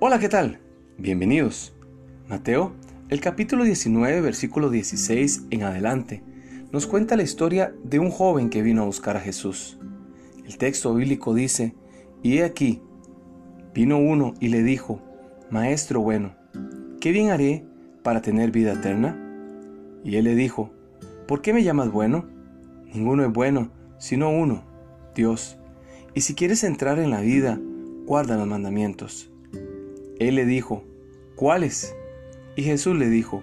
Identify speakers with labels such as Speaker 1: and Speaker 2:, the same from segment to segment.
Speaker 1: Hola, ¿qué tal? Bienvenidos. Mateo, el capítulo 19, versículo 16 en adelante, nos cuenta la historia de un joven que vino a buscar a Jesús. El texto bíblico dice, y he aquí, vino uno y le dijo, Maestro bueno, ¿qué bien haré para tener vida eterna? Y él le dijo, ¿por qué me llamas bueno? Ninguno es bueno, sino uno, Dios. Y si quieres entrar en la vida, guarda los mandamientos. Él le dijo, ¿cuáles? Y Jesús le dijo,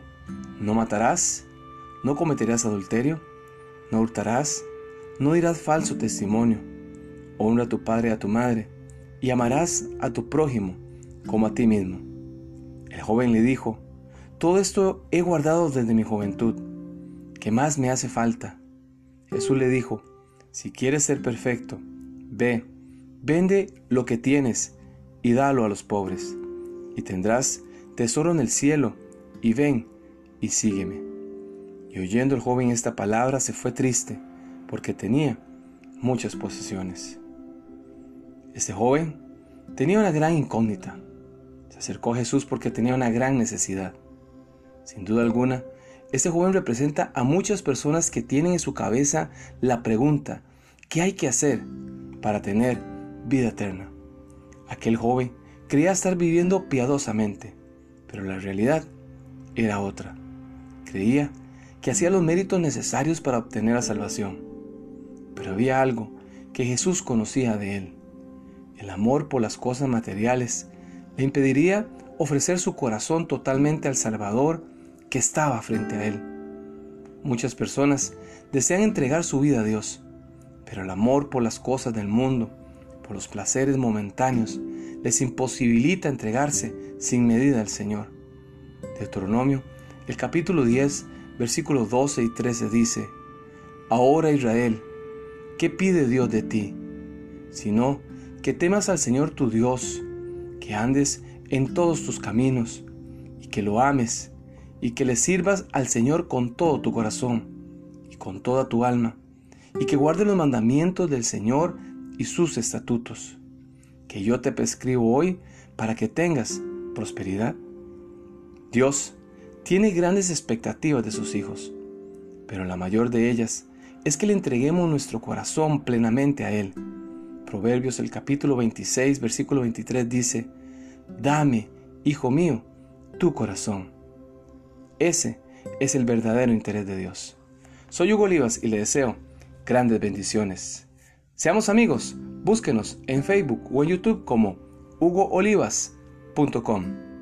Speaker 1: no matarás, no cometerás adulterio, no hurtarás, no dirás falso testimonio, honra a tu padre y a tu madre, y amarás a tu prójimo como a ti mismo. El joven le dijo, todo esto he guardado desde mi juventud, ¿qué más me hace falta? Jesús le dijo, si quieres ser perfecto, ve, vende lo que tienes y dalo a los pobres, y tendrás tesoro en el cielo, y ven y sígueme. Y oyendo el joven esta palabra se fue triste, porque tenía muchas posesiones. Este joven tenía una gran incógnita. Se acercó a Jesús porque tenía una gran necesidad. Sin duda alguna, este joven representa a muchas personas que tienen en su cabeza la pregunta, ¿qué hay que hacer para tener vida eterna? Aquel joven creía estar viviendo piadosamente, pero la realidad era otra. Creía que hacía los méritos necesarios para obtener la salvación. Pero había algo que Jesús conocía de él. El amor por las cosas materiales le impediría ofrecer su corazón totalmente al Salvador que estaba frente a él. Muchas personas desean entregar su vida a Dios, pero el amor por las cosas del mundo, por los placeres momentáneos, les imposibilita entregarse sin medida al Señor. Deuteronomio, el capítulo 10, versículos 12 y 13 dice, Ahora Israel, ¿qué pide Dios de ti? Sino que temas al Señor tu Dios, que andes en todos tus caminos, y que lo ames, y que le sirvas al Señor con todo tu corazón y con toda tu alma, y que guardes los mandamientos del Señor y sus estatutos, que yo te prescribo hoy para que tengas prosperidad. Dios tiene grandes expectativas de sus hijos, pero la mayor de ellas es que le entreguemos nuestro corazón plenamente a Él. Proverbios el capítulo 26, versículo 23 dice, Dame, hijo mío, tu corazón. Ese es el verdadero interés de Dios. Soy Hugo Olivas y le deseo grandes bendiciones. Seamos amigos, búsquenos en Facebook o en YouTube como hugoolivas.com.